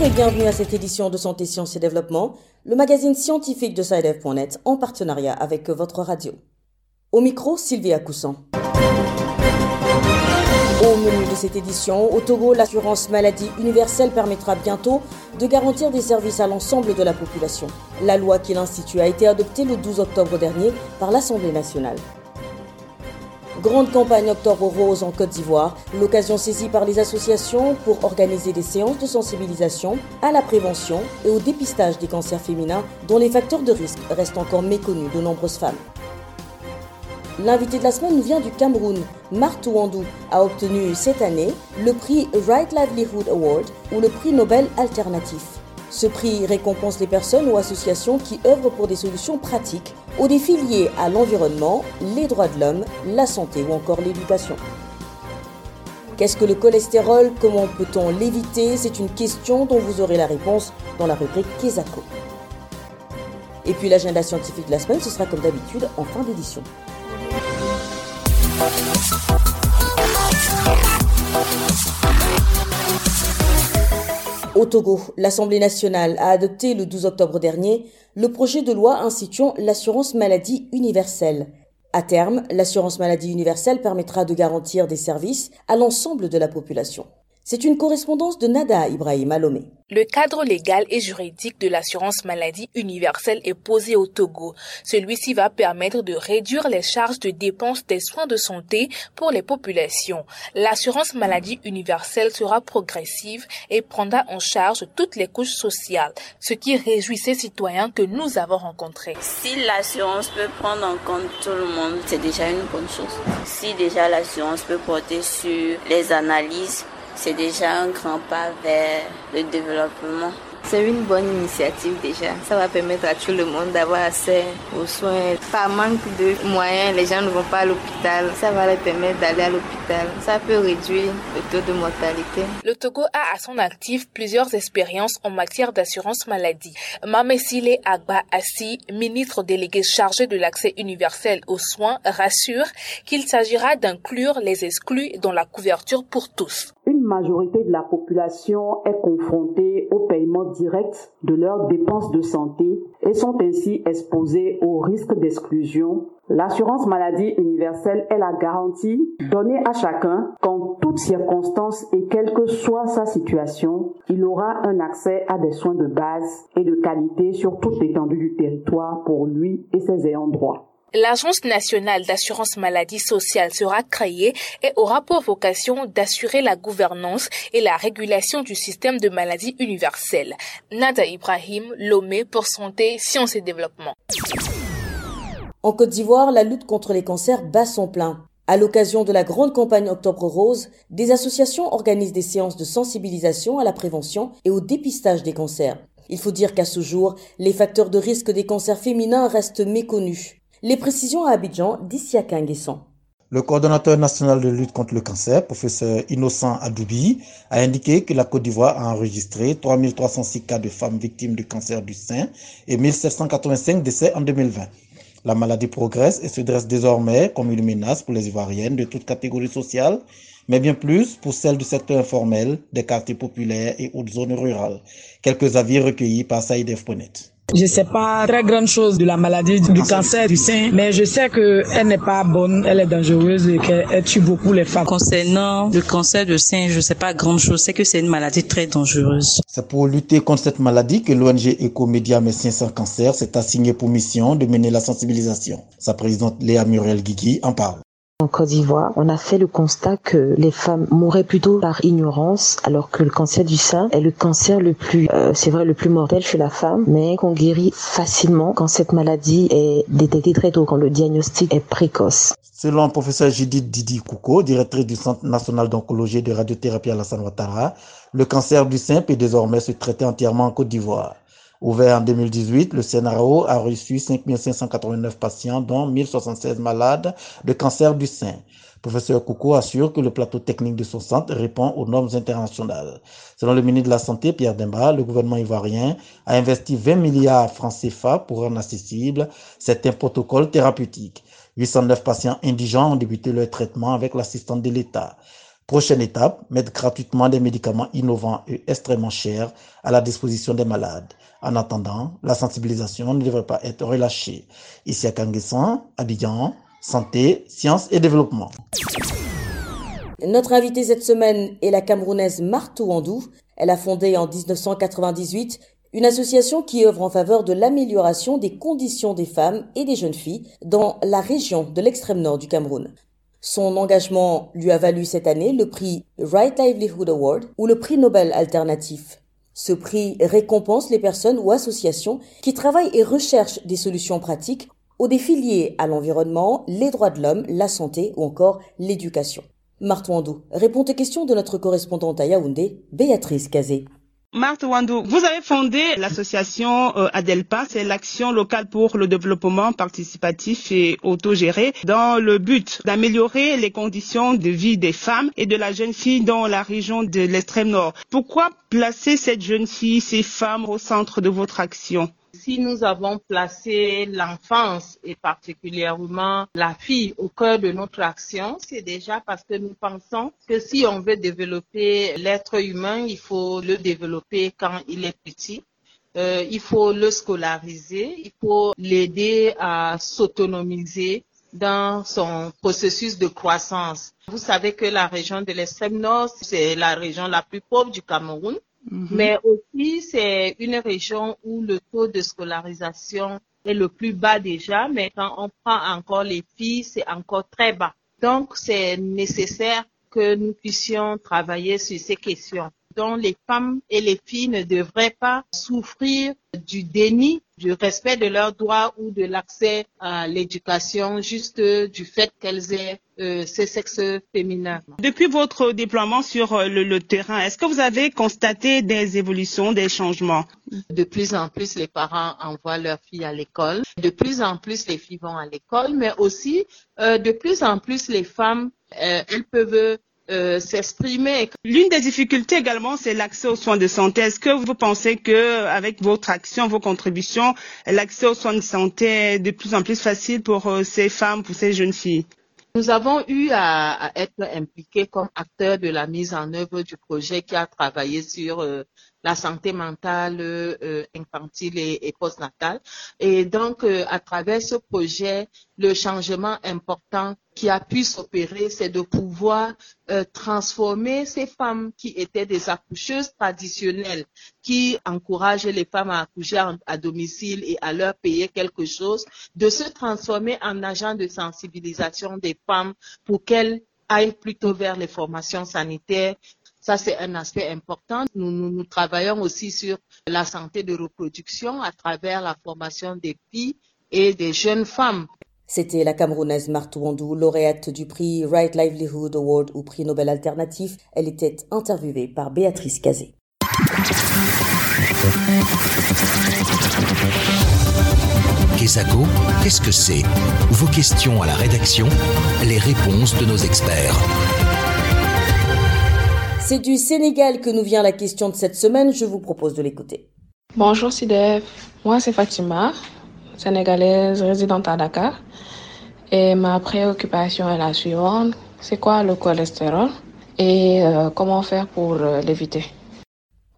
Bonjour et bienvenue à cette édition de Santé, Sciences et Développement, le magazine scientifique de SciDev.net en partenariat avec votre radio. Au micro, Sylvia Coussan. Au menu de cette édition, au Togo, l'assurance maladie universelle permettra bientôt de garantir des services à l'ensemble de la population. La loi qui l'institue a été adoptée le 12 octobre dernier par l'Assemblée nationale. Grande campagne Octobre Rose en Côte d'Ivoire, l'occasion saisie par les associations pour organiser des séances de sensibilisation à la prévention et au dépistage des cancers féminins dont les facteurs de risque restent encore méconnus de nombreuses femmes. L'invité de la semaine vient du Cameroun. Marthe Wandou a obtenu cette année le prix Right Livelihood Award ou le prix Nobel alternatif. Ce prix récompense les personnes ou associations qui œuvrent pour des solutions pratiques aux défis liés à l'environnement, les droits de l'homme, la santé ou encore l'éducation. Qu'est-ce que le cholestérol? Comment peut-on l'éviter? C'est une question dont vous aurez la réponse dans la rubrique Kesako. Et puis l'agenda scientifique de la semaine, ce sera comme d'habitude en fin d'édition. Au Togo, l'Assemblée nationale a adopté le 12 octobre dernier le projet de loi instituant l'assurance maladie universelle. À terme, l'assurance maladie universelle permettra de garantir des services à l'ensemble de la population. C'est une correspondance de Nada Ibrahim Alomé. Le cadre légal et juridique de l'assurance maladie universelle est posé au Togo. Celui-ci va permettre de réduire les charges de dépenses des soins de santé pour les populations. L'assurance maladie universelle sera progressive et prendra en charge toutes les couches sociales, ce qui réjouit ces citoyens que nous avons rencontrés. Si l'assurance peut prendre en compte tout le monde, c'est déjà une bonne chose. Si déjà l'assurance peut porter sur les analyses, c'est déjà un grand pas vers le développement. C'est une bonne initiative déjà. Ça va permettre à tout le monde d'avoir accès aux soins. Par manque de moyens, les gens ne vont pas à l'hôpital. Ça va leur permettre d'aller à l'hôpital. Ça peut réduire le taux de mortalité. Le Togo a à son actif plusieurs expériences en matière d'assurance maladie. Mamesile Agba Assi, ministre délégué chargé de l'accès universel aux soins, rassure qu'il s'agira d'inclure les exclus dans la couverture pour tous. Une majorité de la population est confrontée au paiement direct de leurs dépenses de santé et sont ainsi exposés au risque d'exclusion. L'assurance maladie universelle est la garantie donnée à chacun qu'en toutes circonstances et quelle que soit sa situation, il aura un accès à des soins de base et de qualité sur toute l'étendue du territoire pour lui et ses ayants droit. L'Agence nationale d'assurance maladie sociale sera créée et aura pour vocation d'assurer la gouvernance et la régulation du système de maladie universelle. Nada Ibrahim, Lomé pour Santé, Sciences et Développement. En Côte d'Ivoire, la lutte contre les cancers bat son plein. À l'occasion de la grande campagne Octobre Rose, des associations organisent des séances de sensibilisation à la prévention et au dépistage des cancers. Il faut dire qu'à ce jour, les facteurs de risque des cancers féminins restent méconnus. Les précisions à Abidjan d'Issiaka Nguesson. Le coordonnateur national de lutte contre le cancer, professeur Innocent Adoubi, a indiqué que la Côte d'Ivoire a enregistré 3306 cas de femmes victimes du cancer du sein et 1785 décès en 2020. La maladie progresse et se dresse désormais comme une menace pour les Ivoiriennes de toutes catégories sociales, mais bien plus pour celles du secteur informel, des quartiers populaires et autres zones rurales. Quelques avis recueillis par Saïdef.net. Je sais pas très grande chose de la maladie du cancer du sein, mais je sais que elle n'est pas bonne, elle est dangereuse et qu'elle tue beaucoup les femmes. Concernant le cancer du sein, je sais pas grande chose, c'est que c'est une maladie très dangereuse. C'est pour lutter contre cette maladie que l'ONG Ecomédia Médecins sans cancer s'est assigné pour mission de mener la sensibilisation. Sa présidente Léa Muriel Guigui en parle. En Côte d'Ivoire, on a fait le constat que les femmes mouraient plutôt par ignorance, alors que le cancer du sein est le cancer le plus, euh, c'est vrai, le plus mortel chez la femme, mais qu'on guérit facilement quand cette maladie est détectée très tôt, quand le diagnostic est précoce. Selon le professeur Judith Didi Kouko, directrice du Centre national d'oncologie et de radiothérapie à la Ouattara, le cancer du sein peut désormais se traiter entièrement en Côte d'Ivoire. Ouvert en 2018, le CNRO a reçu 5589 patients, dont 1076 malades de cancer du sein. Professeur Koukou assure que le plateau technique de son centre répond aux normes internationales. Selon le ministre de la Santé, Pierre Demba, le gouvernement ivoirien a investi 20 milliards francs CFA pour rendre accessible certains protocoles thérapeutiques. 809 patients indigents ont débuté leur traitement avec l'assistance de l'État. Prochaine étape, mettre gratuitement des médicaments innovants et extrêmement chers à la disposition des malades. En attendant, la sensibilisation ne devrait pas être relâchée. Ici à Kanguessan, Abidjan, santé, sciences et développement. Notre invitée cette semaine est la Camerounaise Martou Andou. Elle a fondé en 1998 une association qui œuvre en faveur de l'amélioration des conditions des femmes et des jeunes filles dans la région de l'extrême nord du Cameroun. Son engagement lui a valu cette année le prix Right Livelihood Award ou le prix Nobel alternatif. Ce prix récompense les personnes ou associations qui travaillent et recherchent des solutions pratiques aux défis liés à l'environnement, les droits de l'homme, la santé ou encore l'éducation. Martouandou répond aux questions de notre correspondante à Yaoundé, Béatrice Kazé. Marthe Wandou, vous avez fondé l'association euh, Adelpa, c'est l'action locale pour le développement participatif et autogéré, dans le but d'améliorer les conditions de vie des femmes et de la jeune fille dans la région de l'extrême nord. Pourquoi placer cette jeune fille, ces femmes au centre de votre action? Si nous avons placé l'enfance et particulièrement la fille au cœur de notre action, c'est déjà parce que nous pensons que si on veut développer l'être humain, il faut le développer quand il est petit. Euh, il faut le scolariser, il faut l'aider à s'autonomiser dans son processus de croissance. Vous savez que la région de l'extrême nord, c'est la région la plus pauvre du Cameroun. Mhm. Mais aussi, c'est une région où le taux de scolarisation est le plus bas déjà, mais quand on prend encore les filles, c'est encore très bas. Donc, c'est nécessaire que nous puissions travailler sur ces questions dont les femmes et les filles ne devraient pas souffrir du déni du respect de leurs droits ou de l'accès à l'éducation juste du fait qu'elles aient euh, ces sexes féminins. Depuis votre déploiement sur euh, le, le terrain, est-ce que vous avez constaté des évolutions, des changements? De plus en plus, les parents envoient leurs filles à l'école. De plus en plus, les filles vont à l'école, mais aussi euh, de plus en plus, les femmes, euh, elles peuvent euh, s'exprimer. L'une des difficultés également, c'est l'accès aux soins de santé. Est-ce que vous pensez que avec votre action, vos contributions, l'accès aux soins de santé est de plus en plus facile pour euh, ces femmes, pour ces jeunes filles? Nous avons eu à, être impliqués comme acteurs de la mise en œuvre du projet qui a travaillé sur euh, la santé mentale euh, infantile et, et postnatale. Et donc, euh, à travers ce projet, le changement important qui a pu s'opérer, c'est de pouvoir euh, transformer ces femmes qui étaient des accoucheuses traditionnelles, qui encouragent les femmes à accoucher à domicile et à leur payer quelque chose, de se transformer en agents de sensibilisation des femmes pour qu'elles aillent plutôt vers les formations sanitaires, ça, c'est un aspect important. Nous, nous, nous, travaillons aussi sur la santé de reproduction à travers la formation des filles et des jeunes femmes. C'était la Camerounaise Martou Andou, lauréate du prix Right Livelihood Award ou prix Nobel alternatif. Elle était interviewée par Béatrice Cazé. Kesako, qu'est-ce que c'est? Vos questions à la rédaction, les réponses de nos experts. C'est du Sénégal que nous vient la question de cette semaine. Je vous propose de l'écouter. Bonjour Sidef, moi c'est Fatima, sénégalaise résidente à Dakar. Et ma préoccupation est la suivante. C'est quoi le cholestérol et euh, comment faire pour euh, l'éviter?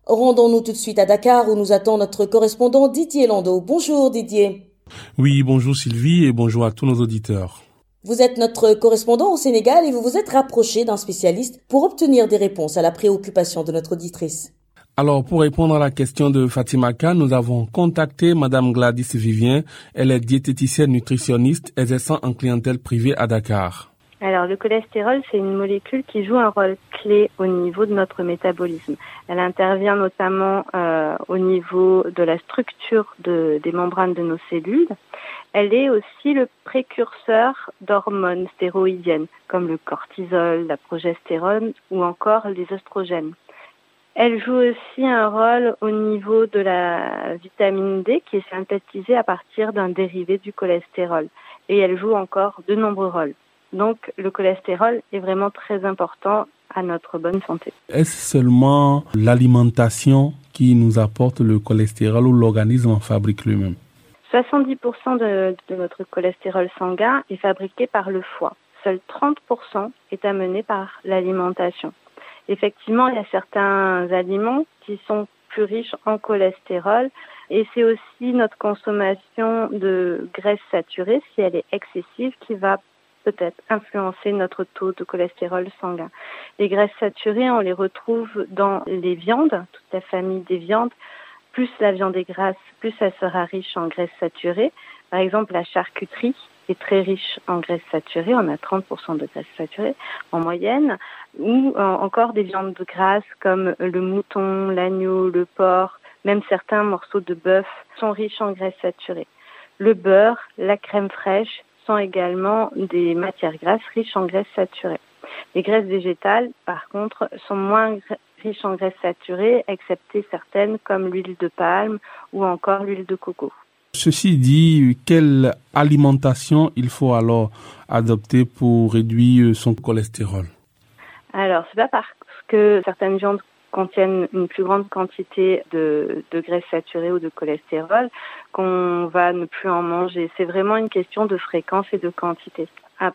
Rendons-nous tout de suite à Dakar où nous attend notre correspondant Didier Lando. Bonjour Didier. Oui, bonjour Sylvie et bonjour à tous nos auditeurs. Vous êtes notre correspondant au Sénégal et vous vous êtes rapproché d'un spécialiste pour obtenir des réponses à la préoccupation de notre auditrice. Alors, pour répondre à la question de Fatima Khan, nous avons contacté Madame Gladys Vivien. Elle est diététicienne nutritionniste exerçant en clientèle privée à Dakar. Alors, le cholestérol, c'est une molécule qui joue un rôle clé au niveau de notre métabolisme. Elle intervient notamment euh, au niveau de la structure de, des membranes de nos cellules. Elle est aussi le précurseur d'hormones stéroïdiennes comme le cortisol, la progestérone ou encore les oestrogènes. Elle joue aussi un rôle au niveau de la vitamine D qui est synthétisée à partir d'un dérivé du cholestérol. Et elle joue encore de nombreux rôles. Donc le cholestérol est vraiment très important à notre bonne santé. Est-ce seulement l'alimentation qui nous apporte le cholestérol ou l'organisme en fabrique lui-même? 70% de, notre cholestérol sanguin est fabriqué par le foie. seul 30% est amené par l'alimentation. Effectivement, il y a certains aliments qui sont plus riches en cholestérol et c'est aussi notre consommation de graisse saturée, si elle est excessive, qui va peut-être influencer notre taux de cholestérol sanguin. Les graisses saturées, on les retrouve dans les viandes, toute la famille des viandes. Plus la viande est grasse, plus elle sera riche en graisses saturées. Par exemple, la charcuterie est très riche en graisses saturées. On a 30% de graisses saturées en moyenne. Ou euh, encore des viandes grasses comme le mouton, l'agneau, le porc, même certains morceaux de bœuf sont riches en graisses saturées. Le beurre, la crème fraîche sont également des matières grasses riches en graisses saturées. Les graisses végétales, par contre, sont moins riches en graisses saturées, excepté certaines comme l'huile de palme ou encore l'huile de coco. Ceci dit, quelle alimentation il faut alors adopter pour réduire son cholestérol? Alors, c'est pas parce que certaines viandes contiennent une plus grande quantité de, de graisses saturées ou de cholestérol qu'on va ne plus en manger. C'est vraiment une question de fréquence et de quantité.